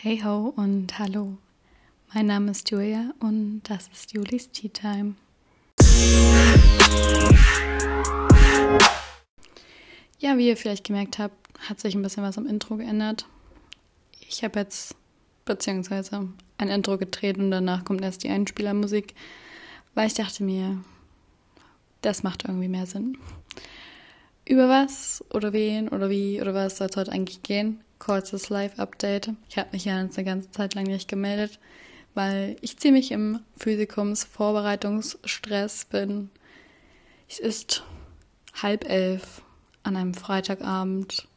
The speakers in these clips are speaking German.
Hey ho und hallo. Mein Name ist Julia und das ist Julis Tea Time. Ja, wie ihr vielleicht gemerkt habt, hat sich ein bisschen was am Intro geändert. Ich habe jetzt beziehungsweise ein Intro gedreht und danach kommt erst die Einspielermusik, weil ich dachte mir, das macht irgendwie mehr Sinn. Über was oder wen oder wie oder was soll es heute eigentlich gehen? Kurzes Live-Update. Ich habe mich ja eine ganze Zeit lang nicht gemeldet, weil ich ziemlich im Physikums-Vorbereitungsstress bin. Es ist halb elf an einem Freitagabend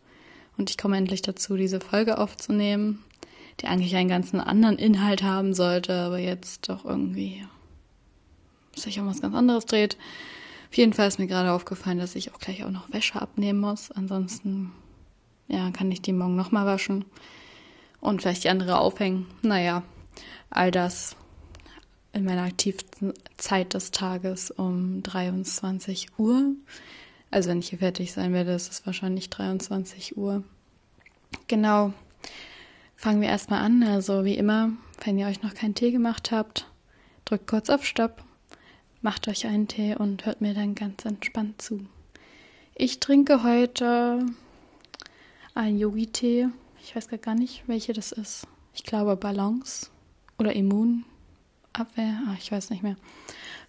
und ich komme endlich dazu, diese Folge aufzunehmen, die eigentlich einen ganzen anderen Inhalt haben sollte, aber jetzt doch irgendwie sich um was ganz anderes dreht. Auf jeden Fall ist mir gerade aufgefallen, dass ich auch gleich auch noch Wäsche abnehmen muss. Ansonsten, ja, kann ich die morgen nochmal waschen und vielleicht die andere aufhängen. Naja, all das in meiner aktivsten Zeit des Tages um 23 Uhr. Also wenn ich hier fertig sein werde, ist es wahrscheinlich 23 Uhr. Genau. Fangen wir erstmal an. Also wie immer, wenn ihr euch noch keinen Tee gemacht habt, drückt kurz auf Stopp macht euch einen Tee und hört mir dann ganz entspannt zu. Ich trinke heute einen Yogi-Tee. Ich weiß gar nicht, welche das ist. Ich glaube Balance oder Immunabwehr. Ah, ich weiß nicht mehr.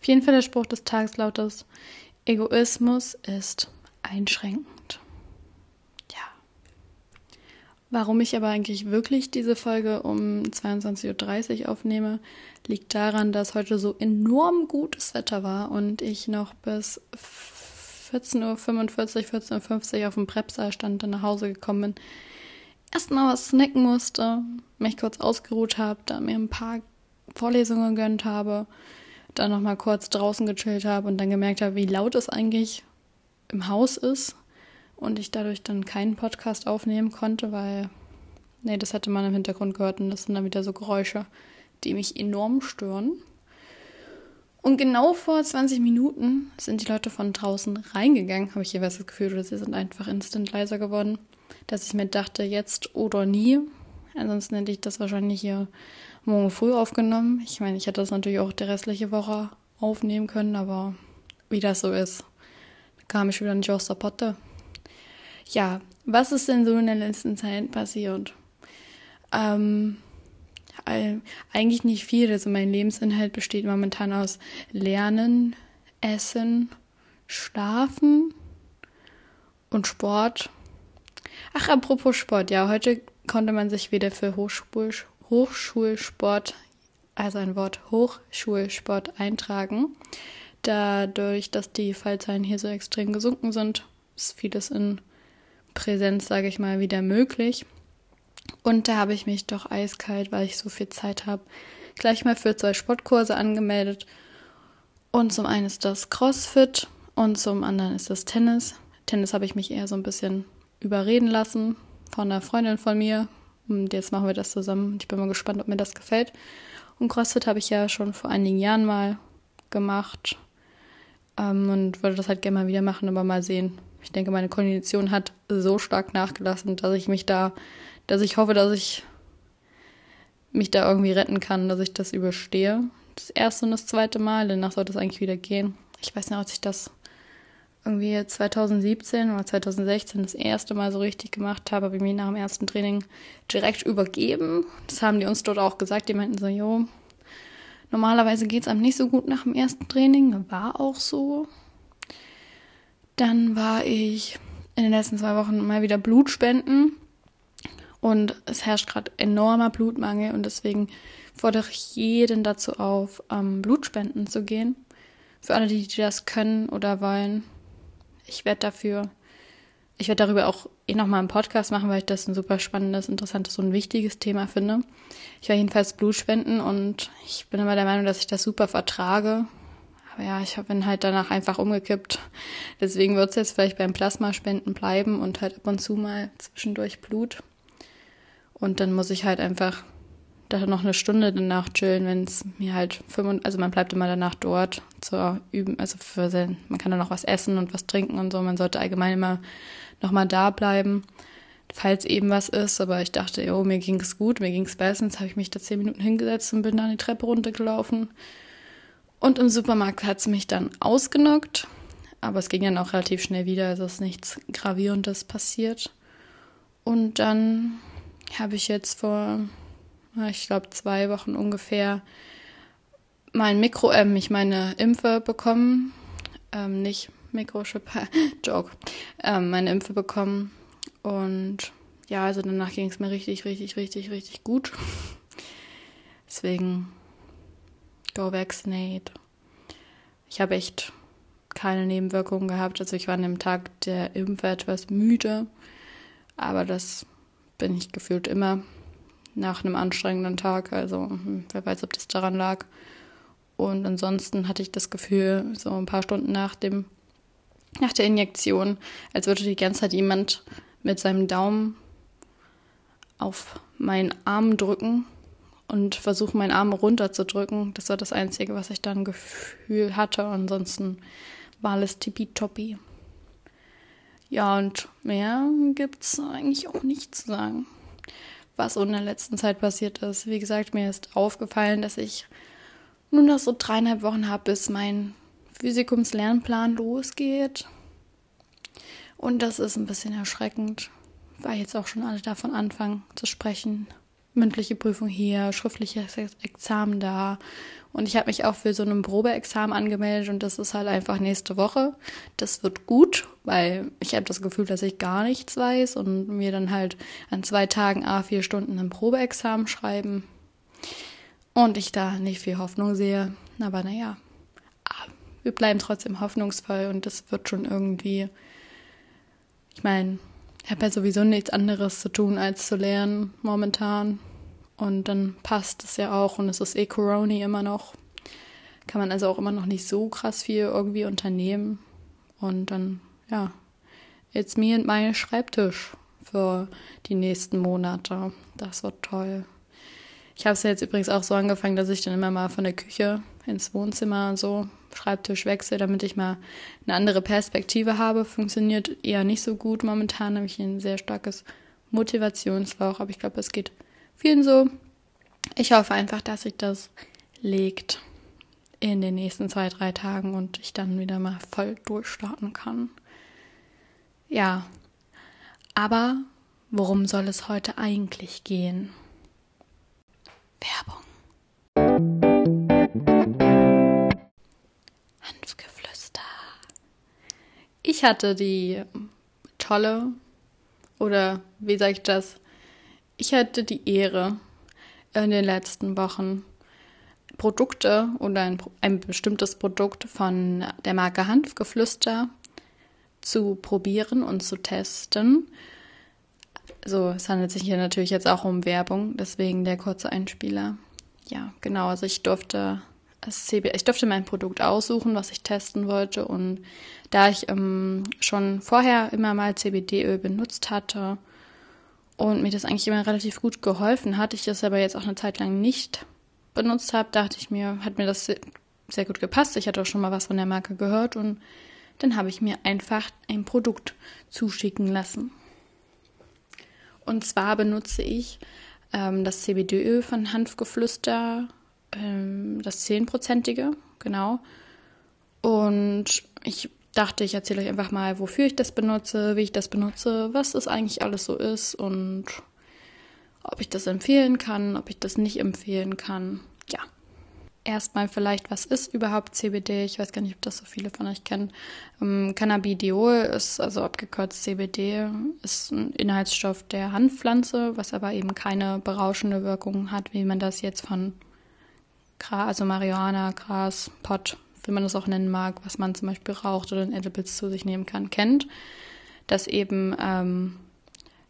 Auf jeden Fall der Spruch des Tages lautet: Egoismus ist einschränkend. Warum ich aber eigentlich wirklich diese Folge um 22.30 Uhr aufnehme, liegt daran, dass heute so enorm gutes Wetter war und ich noch bis 14.45 Uhr, 14.50 Uhr auf dem Prepsaal stand, dann nach Hause gekommen bin. Erstmal was snacken musste, mich kurz ausgeruht habe, da mir ein paar Vorlesungen gegönnt habe, dann nochmal kurz draußen gechillt habe und dann gemerkt habe, wie laut es eigentlich im Haus ist und ich dadurch dann keinen Podcast aufnehmen konnte, weil, nee, das hätte man im Hintergrund gehört und das sind dann wieder so Geräusche, die mich enorm stören. Und genau vor 20 Minuten sind die Leute von draußen reingegangen, habe ich jeweils das Gefühl, oder sie sind einfach instant leiser geworden, dass ich mir dachte, jetzt oder nie. Ansonsten hätte ich das wahrscheinlich hier morgen früh aufgenommen. Ich meine, ich hätte das natürlich auch die restliche Woche aufnehmen können, aber wie das so ist, kam ich wieder nicht aus der Potte. Ja, was ist denn so in der letzten Zeit passiert? Ähm, eigentlich nicht viel. Also mein Lebensinhalt besteht momentan aus Lernen, Essen, Schlafen und Sport. Ach, apropos Sport, ja, heute konnte man sich wieder für Hochschul Hochschulsport, also ein Wort Hochschulsport eintragen. Dadurch, dass die Fallzahlen hier so extrem gesunken sind, ist vieles in Präsenz, sage ich mal, wieder möglich. Und da habe ich mich doch eiskalt, weil ich so viel Zeit habe, gleich mal für zwei Sportkurse angemeldet. Und zum einen ist das CrossFit und zum anderen ist das Tennis. Tennis habe ich mich eher so ein bisschen überreden lassen von einer Freundin von mir. Und jetzt machen wir das zusammen. Ich bin mal gespannt, ob mir das gefällt. Und CrossFit habe ich ja schon vor einigen Jahren mal gemacht. Ähm, und würde das halt gerne mal wieder machen, aber mal sehen, ich denke, meine Kondition hat so stark nachgelassen, dass ich mich da, dass ich hoffe, dass ich mich da irgendwie retten kann, dass ich das überstehe. Das erste und das zweite Mal, danach sollte es eigentlich wieder gehen. Ich weiß nicht, ob ich das irgendwie 2017 oder 2016 das erste Mal so richtig gemacht habe, habe ich mich nach dem ersten Training direkt übergeben. Das haben die uns dort auch gesagt. Die meinten so, jo, normalerweise geht es einem nicht so gut nach dem ersten Training. War auch so. Dann war ich in den letzten zwei Wochen mal wieder Blutspenden. Und es herrscht gerade enormer Blutmangel und deswegen fordere ich jeden dazu auf, ähm, Blutspenden zu gehen. Für alle, die, die das können oder wollen. Ich werde dafür, ich werde darüber auch eh nochmal einen Podcast machen, weil ich das ein super spannendes, interessantes und wichtiges Thema finde. Ich werde jedenfalls Blutspenden und ich bin immer der Meinung, dass ich das super vertrage. Aber ja, ich bin halt danach einfach umgekippt. Deswegen wird es jetzt vielleicht beim Plasmaspenden bleiben und halt ab und zu mal zwischendurch Blut. Und dann muss ich halt einfach da noch eine Stunde danach chillen, wenn es mir halt fünf, also man bleibt immer danach dort zur üben, also für sein, man kann dann noch was essen und was trinken und so. Man sollte allgemein immer noch mal da bleiben. falls eben was ist. Aber ich dachte, jo, mir ging es gut, mir ging es bestens. Habe ich mich da zehn Minuten hingesetzt und bin dann die Treppe runtergelaufen. Und im Supermarkt hat es mich dann ausgenockt. Aber es ging dann auch relativ schnell wieder, also ist nichts Gravierendes passiert. Und dann habe ich jetzt vor, ich glaube, zwei Wochen ungefähr mein Mikro, äh, mich meine Impfe bekommen. Ähm, nicht Mikrochip, Joke. Ähm, meine Impfe bekommen. Und ja, also danach ging es mir richtig, richtig, richtig, richtig gut. Deswegen, go vaccinate. Ich habe echt keine Nebenwirkungen gehabt. Also ich war an dem Tag der Impfe etwas müde. Aber das bin ich gefühlt immer nach einem anstrengenden Tag. Also hm, wer weiß, ob das daran lag. Und ansonsten hatte ich das Gefühl, so ein paar Stunden nach dem, nach der Injektion, als würde die ganze Zeit jemand mit seinem Daumen auf meinen Arm drücken und versuchen, meinen Arm runterzudrücken. Das war das Einzige, was ich dann Gefühl hatte. Ansonsten war alles tippitoppi. Ja, und mehr gibt es eigentlich auch nicht zu sagen, was in der letzten Zeit passiert ist. Wie gesagt, mir ist aufgefallen, dass ich nur noch so dreieinhalb Wochen habe, bis mein Physikumslernplan losgeht. Und das ist ein bisschen erschreckend, weil jetzt auch schon alle davon anfangen zu sprechen. Mündliche Prüfung hier, schriftliches Examen da und ich habe mich auch für so ein Probeexamen angemeldet und das ist halt einfach nächste Woche. Das wird gut, weil ich habe das Gefühl, dass ich gar nichts weiß und mir dann halt an zwei Tagen a vier Stunden ein Probeexamen schreiben. Und ich da nicht viel Hoffnung sehe. Aber naja, wir bleiben trotzdem hoffnungsvoll und das wird schon irgendwie. Ich meine, ich habe ja sowieso nichts anderes zu tun, als zu lernen momentan. Und dann passt es ja auch und es ist eh Corona immer noch. Kann man also auch immer noch nicht so krass viel irgendwie unternehmen. Und dann, ja, it's me and my Schreibtisch für die nächsten Monate. Das wird toll. Ich habe es ja jetzt übrigens auch so angefangen, dass ich dann immer mal von der Küche ins Wohnzimmer so Schreibtisch wechsle, damit ich mal eine andere Perspektive habe. Funktioniert eher nicht so gut momentan. Habe ich ein sehr starkes Motivationsloch, aber ich glaube, es geht vielen so. Ich hoffe einfach, dass sich das legt in den nächsten zwei, drei Tagen und ich dann wieder mal voll durchstarten kann. Ja, aber worum soll es heute eigentlich gehen? Werbung. Ich hatte die tolle, oder wie sage ich das, ich hatte die Ehre, in den letzten Wochen Produkte oder ein, ein bestimmtes Produkt von der Marke Hanfgeflüster zu probieren und zu testen. So, es handelt sich hier natürlich jetzt auch um Werbung, deswegen der kurze Einspieler. Ja, genau, also ich durfte ich durfte mein Produkt aussuchen, was ich testen wollte. Und da ich ähm, schon vorher immer mal CBD-Öl benutzt hatte und mir das eigentlich immer relativ gut geholfen hat, ich das aber jetzt auch eine Zeit lang nicht benutzt habe, dachte ich mir, hat mir das sehr gut gepasst. Ich hatte auch schon mal was von der Marke gehört und dann habe ich mir einfach ein Produkt zuschicken lassen. Und zwar benutze ich ähm, das CBD-Öl von Hanfgeflüster, ähm, das 10%ige, genau. Und ich dachte, ich erzähle euch einfach mal, wofür ich das benutze, wie ich das benutze, was das eigentlich alles so ist und ob ich das empfehlen kann, ob ich das nicht empfehlen kann. Ja. Erstmal vielleicht, was ist überhaupt CBD? Ich weiß gar nicht, ob das so viele von euch kennen. Ähm, Cannabidiol ist also abgekürzt CBD, ist ein Inhaltsstoff der Hanfpflanze, was aber eben keine berauschende Wirkung hat, wie man das jetzt von Gras, also Marihuana, Gras, Pot, wie man das auch nennen mag, was man zum Beispiel raucht oder in Edibles zu sich nehmen kann, kennt, dass eben ähm,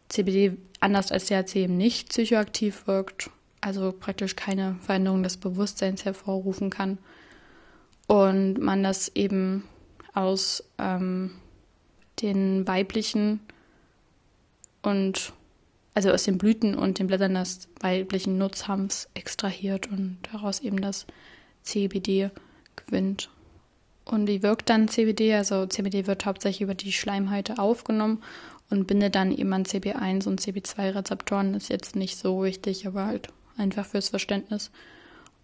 CBD anders als THC eben nicht psychoaktiv wirkt, also praktisch keine Veränderung des Bewusstseins hervorrufen kann. Und man das eben aus ähm, den weiblichen und also aus den Blüten und den Blättern des weiblichen Nutzhanfs extrahiert und daraus eben das CBD gewinnt. Und wie wirkt dann CBD? Also CBD wird hauptsächlich über die Schleimhäute aufgenommen und binde dann eben an CB1 und CB2 Rezeptoren. Ist jetzt nicht so wichtig, aber halt einfach fürs Verständnis.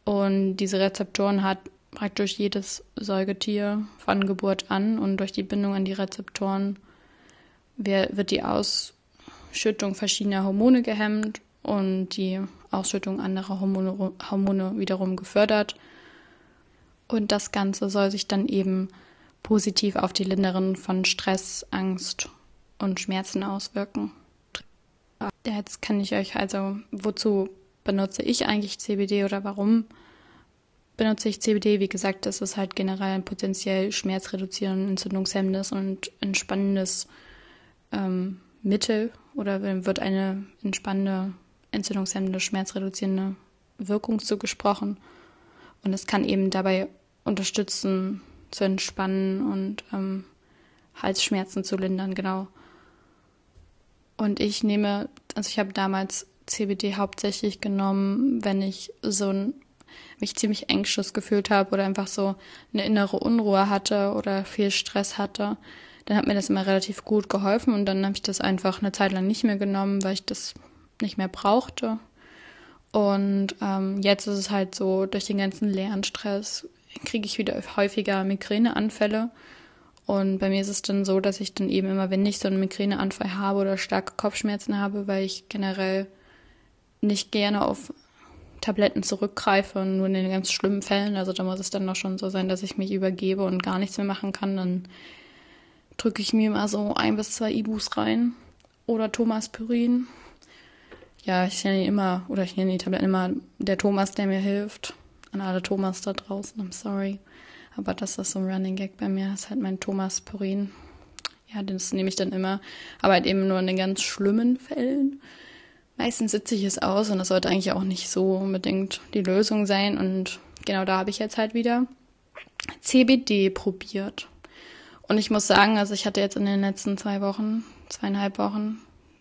Und diese Rezeptoren hat praktisch jedes Säugetier von Geburt an und durch die Bindung an die Rezeptoren wird die Ausschüttung verschiedener Hormone gehemmt und die Ausschüttung anderer Hormone, Hormone wiederum gefördert. Und das Ganze soll sich dann eben positiv auf die Linderung von Stress, Angst und Schmerzen auswirken. Jetzt kann ich euch also, wozu benutze ich eigentlich CBD oder warum benutze ich CBD? Wie gesagt, das ist halt generell ein potenziell schmerzreduzierendes, entzündungshemmendes und entspannendes ähm, Mittel oder wird eine entspannende, entzündungshemmende, schmerzreduzierende Wirkung zugesprochen. Und es kann eben dabei unterstützen, zu entspannen und ähm, Halsschmerzen zu lindern, genau. Und ich nehme, also ich habe damals CBD hauptsächlich genommen, wenn ich so ein mich ziemlich anxious gefühlt habe oder einfach so eine innere Unruhe hatte oder viel Stress hatte, dann hat mir das immer relativ gut geholfen und dann habe ich das einfach eine Zeit lang nicht mehr genommen, weil ich das nicht mehr brauchte. Und ähm, jetzt ist es halt so, durch den ganzen Lernstress kriege ich wieder häufiger Migräneanfälle. Und bei mir ist es dann so, dass ich dann eben immer, wenn ich so einen Migräneanfall habe oder starke Kopfschmerzen habe, weil ich generell nicht gerne auf Tabletten zurückgreife, nur in den ganz schlimmen Fällen. Also da muss es dann noch schon so sein, dass ich mich übergebe und gar nichts mehr machen kann. Dann drücke ich mir mal so ein bis zwei Ibus rein oder Thomas Pyrin. Ja, ich nenne ihn immer, oder ich nenne die Tabletten immer der Thomas, der mir hilft. An alle Thomas da draußen, I'm sorry. Aber das ist so ein Running Gag bei mir, das ist halt mein Thomas Pyrin. Ja, das nehme ich dann immer, aber halt eben nur in den ganz schlimmen Fällen meistens sitze ich es aus und das sollte eigentlich auch nicht so unbedingt die Lösung sein. Und genau da habe ich jetzt halt wieder CBD probiert. Und ich muss sagen, also ich hatte jetzt in den letzten zwei Wochen, zweieinhalb Wochen,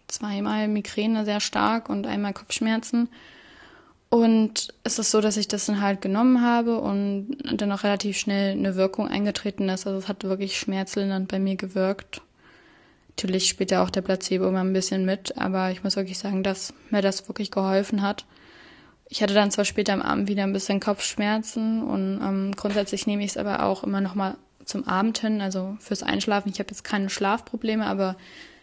zweimal Migräne sehr stark und einmal Kopfschmerzen. Und es ist so, dass ich das dann halt genommen habe und dann auch relativ schnell eine Wirkung eingetreten ist. Also es hat wirklich schmerzlindernd bei mir gewirkt. Natürlich spielt ja auch der Placebo immer ein bisschen mit, aber ich muss wirklich sagen, dass mir das wirklich geholfen hat. Ich hatte dann zwar später am Abend wieder ein bisschen Kopfschmerzen und ähm, grundsätzlich nehme ich es aber auch immer noch mal zum Abend hin, also fürs Einschlafen. Ich habe jetzt keine Schlafprobleme, aber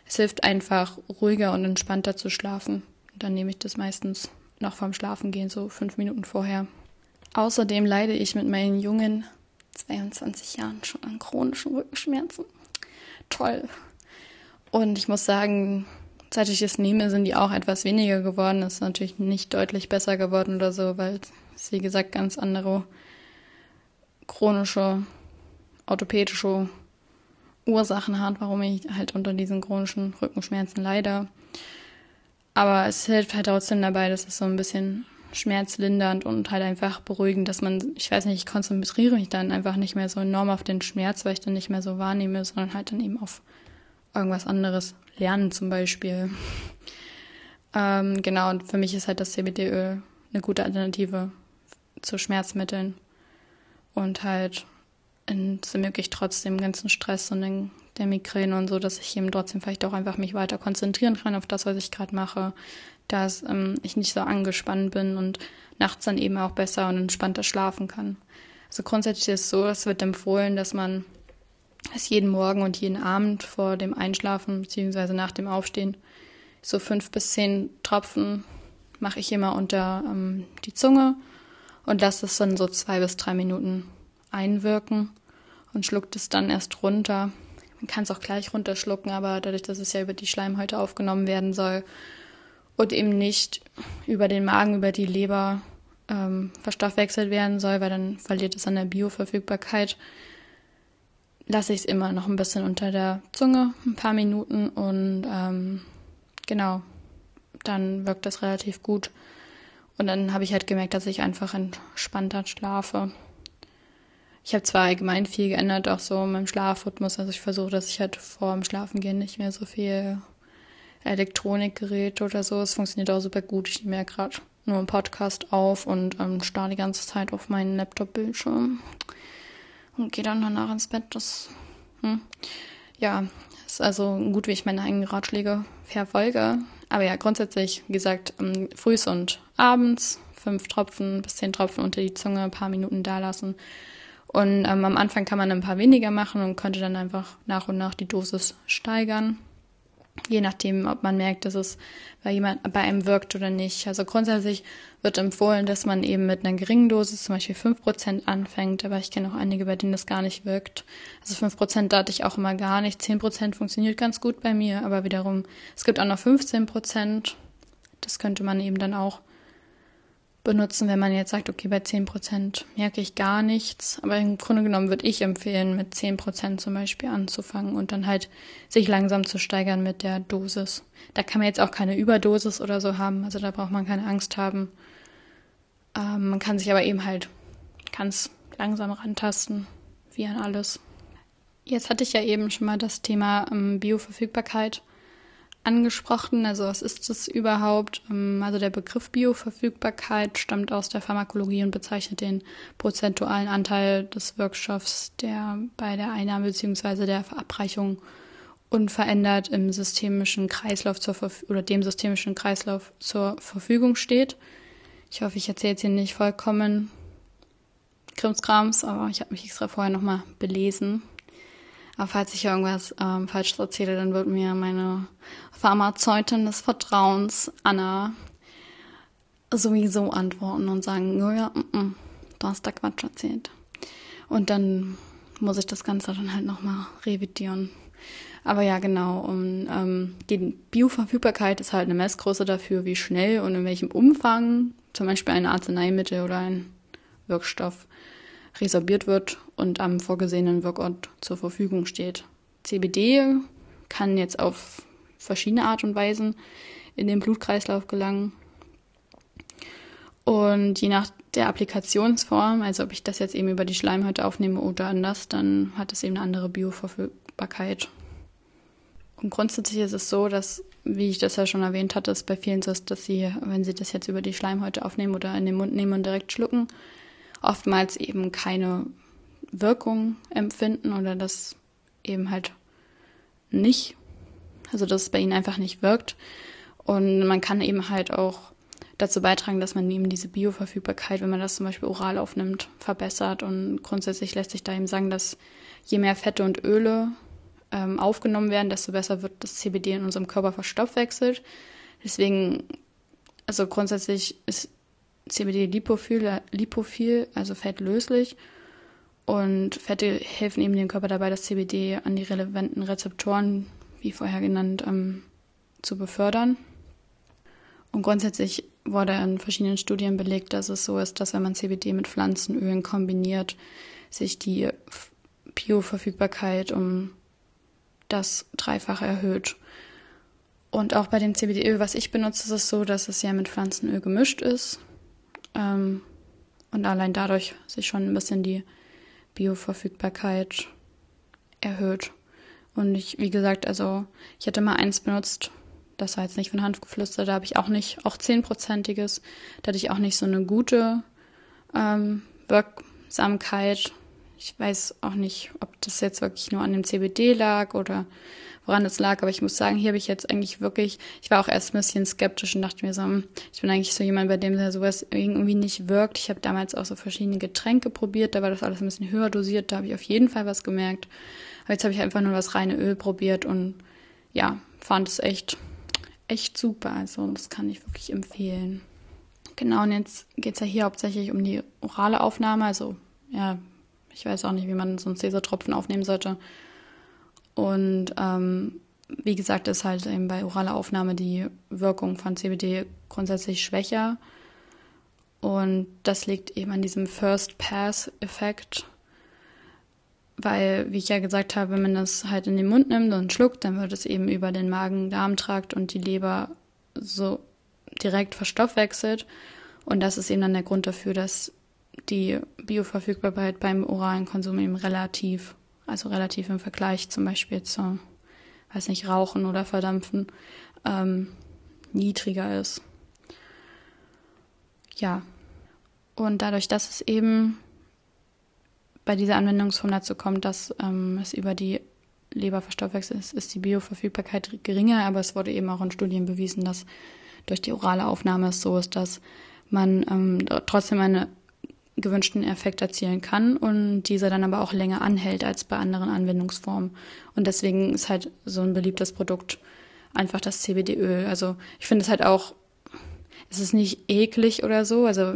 es hilft einfach ruhiger und entspannter zu schlafen. Und dann nehme ich das meistens noch vorm Schlafengehen, so fünf Minuten vorher. Außerdem leide ich mit meinen jungen 22 Jahren schon an chronischen Rückenschmerzen. Toll. Und ich muss sagen, seit ich es nehme, sind die auch etwas weniger geworden. Das ist natürlich nicht deutlich besser geworden oder so, weil es, wie gesagt, ganz andere chronische, orthopädische Ursachen hat, warum ich halt unter diesen chronischen Rückenschmerzen leide. Aber es hilft halt trotzdem dabei, dass es so ein bisschen schmerzlindernd und halt einfach beruhigend, dass man, ich weiß nicht, ich konzentriere mich dann einfach nicht mehr so enorm auf den Schmerz, weil ich dann nicht mehr so wahrnehme, sondern halt dann eben auf irgendwas anderes lernen zum Beispiel. Ähm, genau, und für mich ist halt das CBD-Öl eine gute Alternative zu Schmerzmitteln und halt es ermöglicht trotzdem ganzen Stress und den, der Migräne und so, dass ich eben trotzdem vielleicht auch einfach mich weiter konzentrieren kann auf das, was ich gerade mache, dass ähm, ich nicht so angespannt bin und nachts dann eben auch besser und entspannter schlafen kann. Also grundsätzlich ist es so, es wird empfohlen, dass man es jeden Morgen und jeden Abend vor dem Einschlafen bzw. nach dem Aufstehen so fünf bis zehn Tropfen mache ich immer unter ähm, die Zunge und lasse es dann so zwei bis drei Minuten einwirken und schluckt es dann erst runter. Man kann es auch gleich runterschlucken, aber dadurch, dass es ja über die Schleimhäute aufgenommen werden soll und eben nicht über den Magen, über die Leber ähm, verstoffwechselt werden soll, weil dann verliert es an der Bioverfügbarkeit, lasse ich es immer noch ein bisschen unter der Zunge, ein paar Minuten und ähm, genau, dann wirkt das relativ gut. Und dann habe ich halt gemerkt, dass ich einfach entspannter schlafe. Ich habe zwar allgemein viel geändert, auch so in meinem Schlafrhythmus. Also ich versuche, dass ich halt vor dem Schlafengehen nicht mehr so viel Elektronikgerät oder so. Es funktioniert auch super gut. Ich nehme ja gerade nur einen Podcast auf und ähm, starre die ganze Zeit auf meinen Laptop-Bildschirm und gehe dann danach ins Bett. Das, hm. ja, ist also gut, wie ich meine eigenen Ratschläge verfolge. Aber ja, grundsätzlich, wie gesagt, ähm, frühs und abends fünf Tropfen bis zehn Tropfen unter die Zunge, ein paar Minuten da lassen. Und ähm, am Anfang kann man ein paar weniger machen und könnte dann einfach nach und nach die Dosis steigern. Je nachdem, ob man merkt, dass es bei jemand bei einem wirkt oder nicht. Also grundsätzlich wird empfohlen, dass man eben mit einer geringen Dosis, zum Beispiel 5% anfängt, aber ich kenne auch einige, bei denen das gar nicht wirkt. Also 5% da hatte ich auch immer gar nicht. 10% funktioniert ganz gut bei mir, aber wiederum, es gibt auch noch 15%. Das könnte man eben dann auch benutzen, wenn man jetzt sagt, okay, bei 10% merke ich gar nichts. Aber im Grunde genommen würde ich empfehlen, mit 10% zum Beispiel anzufangen und dann halt sich langsam zu steigern mit der Dosis. Da kann man jetzt auch keine Überdosis oder so haben, also da braucht man keine Angst haben. Ähm, man kann sich aber eben halt ganz langsam rantasten, wie an alles. Jetzt hatte ich ja eben schon mal das Thema ähm, Bioverfügbarkeit angesprochen. Also was ist das überhaupt? Ähm, also der Begriff Bioverfügbarkeit stammt aus der Pharmakologie und bezeichnet den prozentualen Anteil des Wirkstoffs, der bei der Einnahme bzw. der Verabreichung unverändert im systemischen Kreislauf zur Verf oder dem systemischen Kreislauf zur Verfügung steht. Ich hoffe, ich erzähle jetzt hier nicht vollkommen Krimskrams, aber ich habe mich extra vorher nochmal belesen. Aber falls ich irgendwas ähm, falsch erzähle, dann wird mir meine Pharmazeutin des Vertrauens, Anna, sowieso antworten und sagen, oh ja, mm, mm, du hast da Quatsch erzählt. Und dann muss ich das Ganze dann halt nochmal revidieren. Aber ja, genau. Und ähm, die Bioverfügbarkeit ist halt eine Messgröße dafür, wie schnell und in welchem Umfang zum Beispiel ein Arzneimittel oder ein Wirkstoff resorbiert wird und am vorgesehenen Wirkort zur Verfügung steht. CBD kann jetzt auf verschiedene Art und Weisen in den Blutkreislauf gelangen. Und je nach der Applikationsform, also ob ich das jetzt eben über die Schleimhäute aufnehme oder anders, dann hat es eben eine andere Bioverfügbarkeit. Und grundsätzlich ist es so, dass, wie ich das ja schon erwähnt hatte, es bei vielen so ist, dass sie, wenn sie das jetzt über die Schleimhäute aufnehmen oder in den Mund nehmen und direkt schlucken, oftmals eben keine Wirkung empfinden oder das eben halt nicht, also dass es bei ihnen einfach nicht wirkt. Und man kann eben halt auch dazu beitragen, dass man eben diese Bioverfügbarkeit, wenn man das zum Beispiel oral aufnimmt, verbessert. Und grundsätzlich lässt sich da eben sagen, dass je mehr Fette und Öle ähm, aufgenommen werden, desto besser wird das CBD in unserem Körper verstoffwechselt. Deswegen, also grundsätzlich ist CBD lipophil, lipophil, also fettlöslich. Und Fette helfen eben dem Körper dabei, das CBD an die relevanten Rezeptoren, wie vorher genannt, ähm, zu befördern. Und grundsätzlich wurde in verschiedenen Studien belegt, dass es so ist, dass wenn man CBD mit Pflanzenölen kombiniert, sich die Bioverfügbarkeit um das Dreifache erhöht. Und auch bei dem CBD-Öl, was ich benutze, ist es so, dass es ja mit Pflanzenöl gemischt ist. Ähm, und allein dadurch sich schon ein bisschen die Bioverfügbarkeit erhöht. Und ich, wie gesagt, also ich hätte mal eins benutzt, das war jetzt nicht von Hand geflüstert, da habe ich auch nicht, auch zehnprozentiges, da hatte ich auch nicht so eine gute ähm, Wirksamkeit. Ich weiß auch nicht, ob das jetzt wirklich nur an dem CBD lag oder woran es lag. Aber ich muss sagen, hier habe ich jetzt eigentlich wirklich, ich war auch erst ein bisschen skeptisch und dachte mir so, hm, ich bin eigentlich so jemand, bei dem sowas irgendwie nicht wirkt. Ich habe damals auch so verschiedene Getränke probiert, da war das alles ein bisschen höher dosiert, da habe ich auf jeden Fall was gemerkt. Aber jetzt habe ich einfach nur das reine Öl probiert und ja, fand es echt, echt super. Also das kann ich wirklich empfehlen. Genau, und jetzt geht es ja hier hauptsächlich um die orale Aufnahme. Also, ja, ich weiß auch nicht, wie man so einen Cäsartropfen aufnehmen sollte. Und ähm, wie gesagt, ist halt eben bei oraler Aufnahme die Wirkung von CBD grundsätzlich schwächer. Und das liegt eben an diesem First-Pass-Effekt. Weil, wie ich ja gesagt habe, wenn man das halt in den Mund nimmt und schluckt, dann wird es eben über den Magen-Darm-Trakt und die Leber so direkt verstoffwechselt. Und das ist eben dann der Grund dafür, dass die Bioverfügbarkeit beim oralen Konsum eben relativ also relativ im Vergleich zum Beispiel zu, weiß nicht, Rauchen oder Verdampfen, ähm, niedriger ist. Ja. Und dadurch, dass es eben bei dieser Anwendungsform dazu kommt, dass ähm, es über die Leber verstoffwechselt ist, ist die Bioverfügbarkeit geringer, aber es wurde eben auch in Studien bewiesen, dass durch die orale Aufnahme es so ist, dass man ähm, trotzdem einen gewünschten Effekt erzielen kann und dieser dann aber auch länger anhält als bei anderen Anwendungsformen. Und deswegen ist halt so ein beliebtes Produkt einfach das CBD-Öl. Also ich finde es halt auch, es ist nicht eklig oder so. Also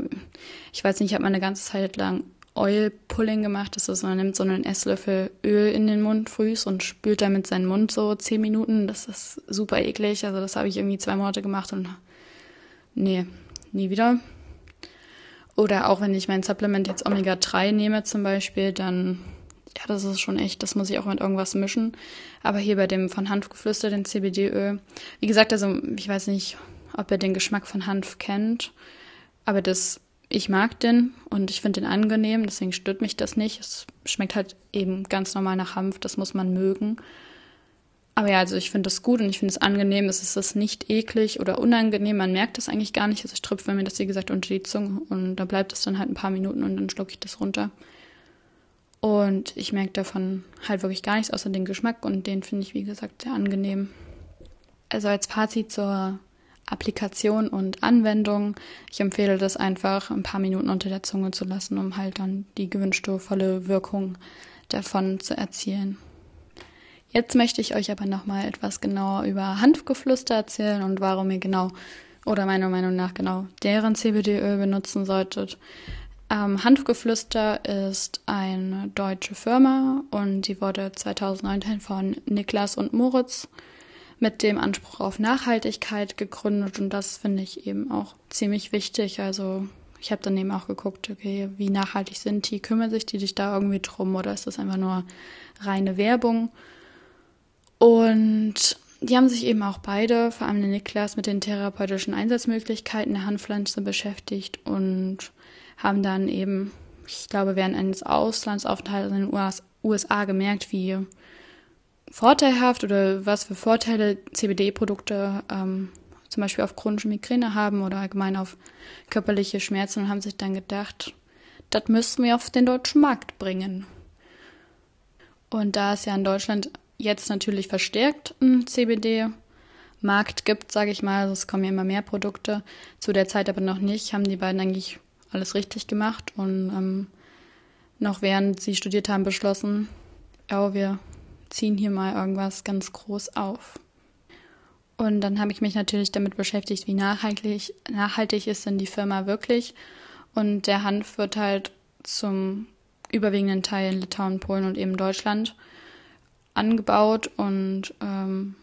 ich weiß nicht, ich habe mal eine ganze Zeit lang Oil Pulling gemacht. Das ist, man nimmt so einen Esslöffel Öl in den Mund frühs und spült damit seinen Mund so zehn Minuten. Das ist super eklig. Also das habe ich irgendwie zwei Monate gemacht und nee, nie wieder. Oder auch wenn ich mein Supplement jetzt Omega-3 nehme zum Beispiel, dann, ja, das ist schon echt, das muss ich auch mit irgendwas mischen. Aber hier bei dem von Hanfgeflüster, den CBD-Öl, wie gesagt, also ich weiß nicht, ob ihr den Geschmack von Hanf kennt, aber das, ich mag den und ich finde den angenehm, deswegen stört mich das nicht. Es schmeckt halt eben ganz normal nach Hanf, das muss man mögen. Aber ja, also ich finde das gut und ich finde es angenehm. Es ist das nicht eklig oder unangenehm. Man merkt das eigentlich gar nicht. Also ich tröpfe mir das, wie gesagt, unter die Zunge und da bleibt es dann halt ein paar Minuten und dann schlucke ich das runter. Und ich merke davon halt wirklich gar nichts außer den Geschmack und den finde ich, wie gesagt, sehr angenehm. Also als Fazit zur Applikation und Anwendung. Ich empfehle das einfach ein paar Minuten unter der Zunge zu lassen, um halt dann die gewünschte volle Wirkung davon zu erzielen. Jetzt möchte ich euch aber nochmal etwas genauer über Hanfgeflüster erzählen und warum ihr genau oder meiner Meinung nach genau deren CBD-Öl benutzen solltet. Ähm, Hanfgeflüster ist eine deutsche Firma und die wurde 2019 von Niklas und Moritz mit dem Anspruch auf Nachhaltigkeit gegründet und das finde ich eben auch ziemlich wichtig. Also ich habe dann eben auch geguckt, okay, wie nachhaltig sind die, kümmern sich die sich da irgendwie drum oder ist das einfach nur reine Werbung? Und die haben sich eben auch beide, vor allem der Niklas, mit den therapeutischen Einsatzmöglichkeiten der Handpflanze beschäftigt und haben dann eben, ich glaube, während eines Auslandsaufenthalts in den USA gemerkt, wie vorteilhaft oder was für Vorteile CBD-Produkte ähm, zum Beispiel auf chronische Migräne haben oder allgemein auf körperliche Schmerzen und haben sich dann gedacht, das müssen wir auf den deutschen Markt bringen. Und da es ja in Deutschland jetzt natürlich verstärkt einen CBD-Markt gibt, sage ich mal. Also es kommen ja immer mehr Produkte. Zu der Zeit aber noch nicht. Haben die beiden eigentlich alles richtig gemacht und ähm, noch während sie studiert haben beschlossen, ja, wir ziehen hier mal irgendwas ganz groß auf. Und dann habe ich mich natürlich damit beschäftigt, wie nachhaltig, nachhaltig ist denn die Firma wirklich. Und der Hanf wird halt zum überwiegenden Teil in Litauen, Polen und eben Deutschland angebaut und ähm,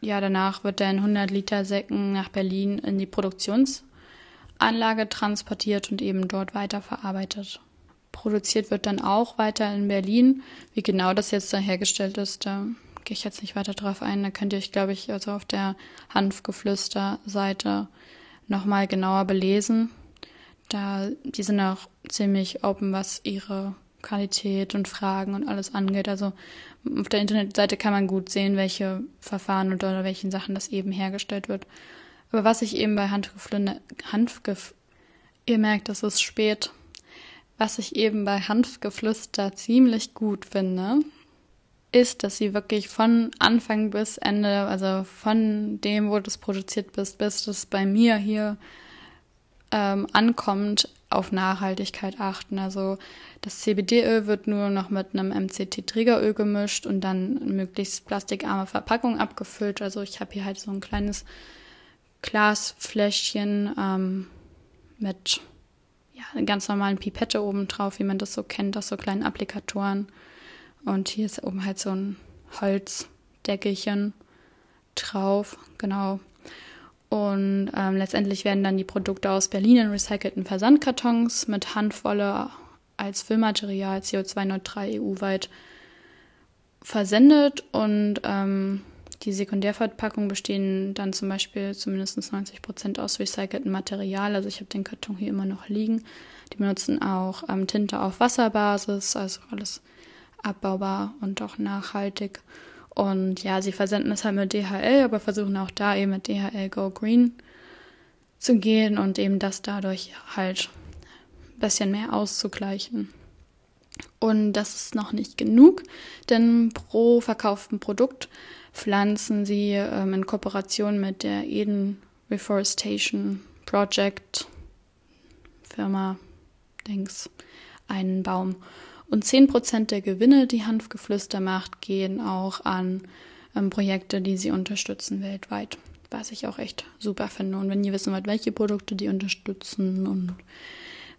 ja, danach wird er in 100 Liter Säcken nach Berlin in die Produktionsanlage transportiert und eben dort weiterverarbeitet. Produziert wird dann auch weiter in Berlin. Wie genau das jetzt da hergestellt ist, da gehe ich jetzt nicht weiter drauf ein. Da könnt ihr euch, glaube ich, also auf der Hanfgeflüster-Seite nochmal genauer belesen. Da, die sind auch ziemlich open, was ihre Qualität und Fragen und alles angeht. Also auf der Internetseite kann man gut sehen, welche Verfahren oder welchen Sachen das eben hergestellt wird. Aber was ich eben bei Hanfgeflüster, Hanfgef ihr merkt, es ist spät, was ich eben bei Hanfgeflüster ziemlich gut finde, ist, dass sie wirklich von Anfang bis Ende, also von dem, wo du es produziert bist, bis das bei mir hier ähm, ankommt, auf Nachhaltigkeit achten. Also das CBD-Öl wird nur noch mit einem MCT-Trägeröl gemischt und dann möglichst plastikarme Verpackung abgefüllt. Also ich habe hier halt so ein kleines Glasfläschchen ähm, mit ja, ganz normalen Pipette oben drauf, wie man das so kennt, aus so kleinen Applikatoren. Und hier ist oben halt so ein Holzdeckelchen drauf, genau. Und ähm, letztendlich werden dann die Produkte aus Berlin in recycelten Versandkartons mit Handwolle als Füllmaterial CO2-neutral EU-weit versendet und ähm, die Sekundärverpackungen bestehen dann zum Beispiel zu mindestens 90 Prozent aus recyceltem Material. Also ich habe den Karton hier immer noch liegen. Die benutzen auch ähm, Tinte auf Wasserbasis, also alles abbaubar und auch nachhaltig. Und ja, sie versenden es halt mit DHL, aber versuchen auch da eben mit DHL Go Green zu gehen und eben das dadurch halt ein bisschen mehr auszugleichen. Und das ist noch nicht genug, denn pro verkauften Produkt pflanzen sie ähm, in Kooperation mit der Eden Reforestation Project Firma Dings einen Baum. Und 10% der Gewinne, die Hanfgeflüster macht, gehen auch an ähm, Projekte, die sie unterstützen weltweit. Was ich auch echt super finde. Und wenn ihr wissen wollt, welche Produkte die unterstützen und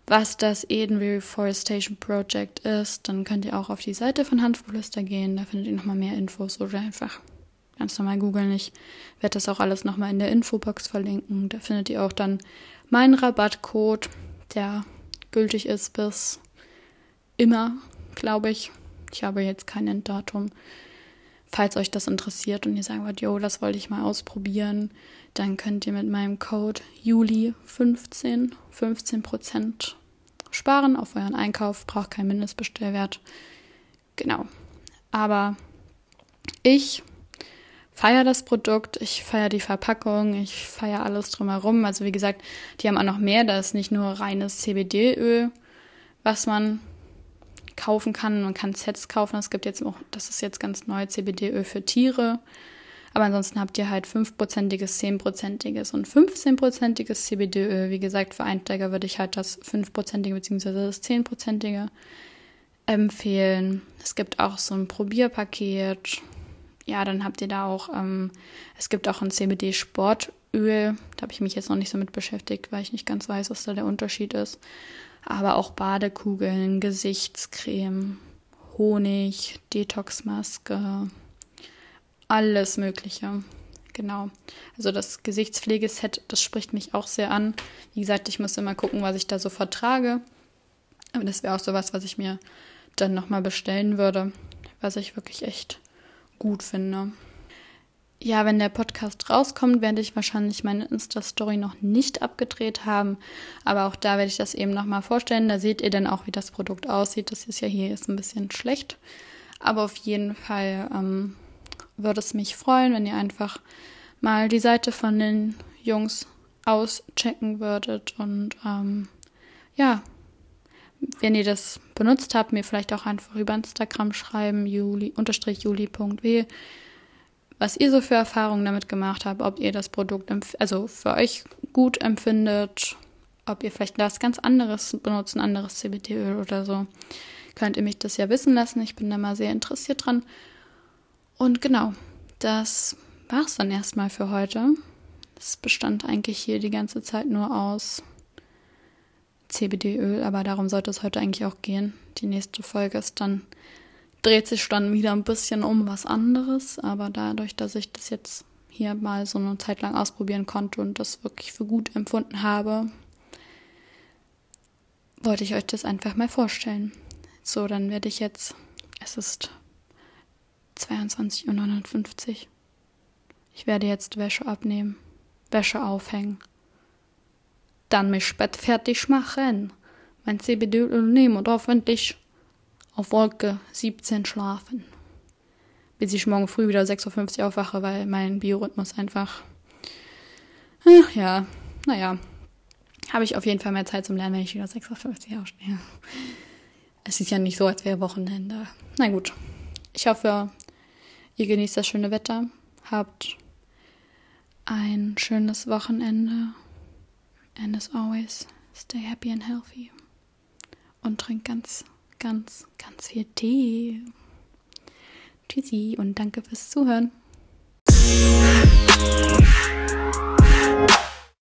was das Eden Reforestation Project ist, dann könnt ihr auch auf die Seite von Hanfgeflüster gehen. Da findet ihr nochmal mehr Infos oder einfach ganz normal googeln. Ich werde das auch alles nochmal in der Infobox verlinken. Da findet ihr auch dann meinen Rabattcode, der gültig ist bis immer, glaube ich. Ich habe jetzt kein Enddatum. Falls euch das interessiert und ihr sagen wollt, yo, das wollte ich mal ausprobieren, dann könnt ihr mit meinem Code Juli15 15% sparen auf euren Einkauf, braucht keinen Mindestbestellwert. Genau. Aber ich feiere das Produkt, ich feiere die Verpackung, ich feiere alles drumherum. Also wie gesagt, die haben auch noch mehr. Da ist nicht nur reines CBD-Öl, was man kaufen kann. Man kann Sets kaufen. Es gibt jetzt auch, das ist jetzt ganz neu, CBD-Öl für Tiere. Aber ansonsten habt ihr halt 5%iges, 10%iges und 15%iges CBD-Öl. Wie gesagt, für Einsteiger würde ich halt das 5%ige bzw. das 10%ige empfehlen. Es gibt auch so ein Probierpaket ja, dann habt ihr da auch, ähm, es gibt auch ein CBD-Sportöl. Da habe ich mich jetzt noch nicht so mit beschäftigt, weil ich nicht ganz weiß, was da der Unterschied ist. Aber auch Badekugeln, Gesichtscreme, Honig, Detoxmaske, alles Mögliche. Genau. Also das Gesichtspflegeset, das spricht mich auch sehr an. Wie gesagt, ich muss immer gucken, was ich da so vertrage. Aber das wäre auch sowas, was ich mir dann nochmal bestellen würde, was ich wirklich echt gut finde. Ja, wenn der Podcast rauskommt, werde ich wahrscheinlich meine Insta-Story noch nicht abgedreht haben. Aber auch da werde ich das eben nochmal vorstellen. Da seht ihr dann auch, wie das Produkt aussieht. Das ist ja hier jetzt ein bisschen schlecht. Aber auf jeden Fall ähm, würde es mich freuen, wenn ihr einfach mal die Seite von den Jungs auschecken würdet. Und ähm, ja, wenn ihr das benutzt habt, mir vielleicht auch einfach über Instagram schreiben, juli, unterstrich juli.w, was ihr so für Erfahrungen damit gemacht habt, ob ihr das Produkt also für euch gut empfindet, ob ihr vielleicht was ganz anderes benutzt, ein anderes CBD-Öl oder so. Könnt ihr mich das ja wissen lassen. Ich bin da mal sehr interessiert dran. Und genau, das war es dann erstmal für heute. Es bestand eigentlich hier die ganze Zeit nur aus CBD-Öl, aber darum sollte es heute eigentlich auch gehen. Die nächste Folge ist dann, dreht sich dann wieder ein bisschen um was anderes, aber dadurch, dass ich das jetzt hier mal so eine Zeit lang ausprobieren konnte und das wirklich für gut empfunden habe, wollte ich euch das einfach mal vorstellen. So, dann werde ich jetzt, es ist 22.59 Uhr. Ich werde jetzt Wäsche abnehmen, Wäsche aufhängen dann mich Bett fertig machen, mein CBD-Öl nehmen und hoffentlich auf Wolke 17 schlafen. Bis ich morgen früh wieder 6.50 Uhr aufwache, weil mein Biorhythmus einfach. Ach ja, naja. Habe ich auf jeden Fall mehr Zeit zum Lernen, wenn ich wieder 6.50 Uhr aufstehe. Es ist ja nicht so, als wäre Wochenende. Na gut. Ich hoffe, ihr genießt das schöne Wetter, habt ein schönes Wochenende And as always, stay happy and healthy. Und trink ganz, ganz, ganz viel Tee. Tschüssi und danke fürs Zuhören.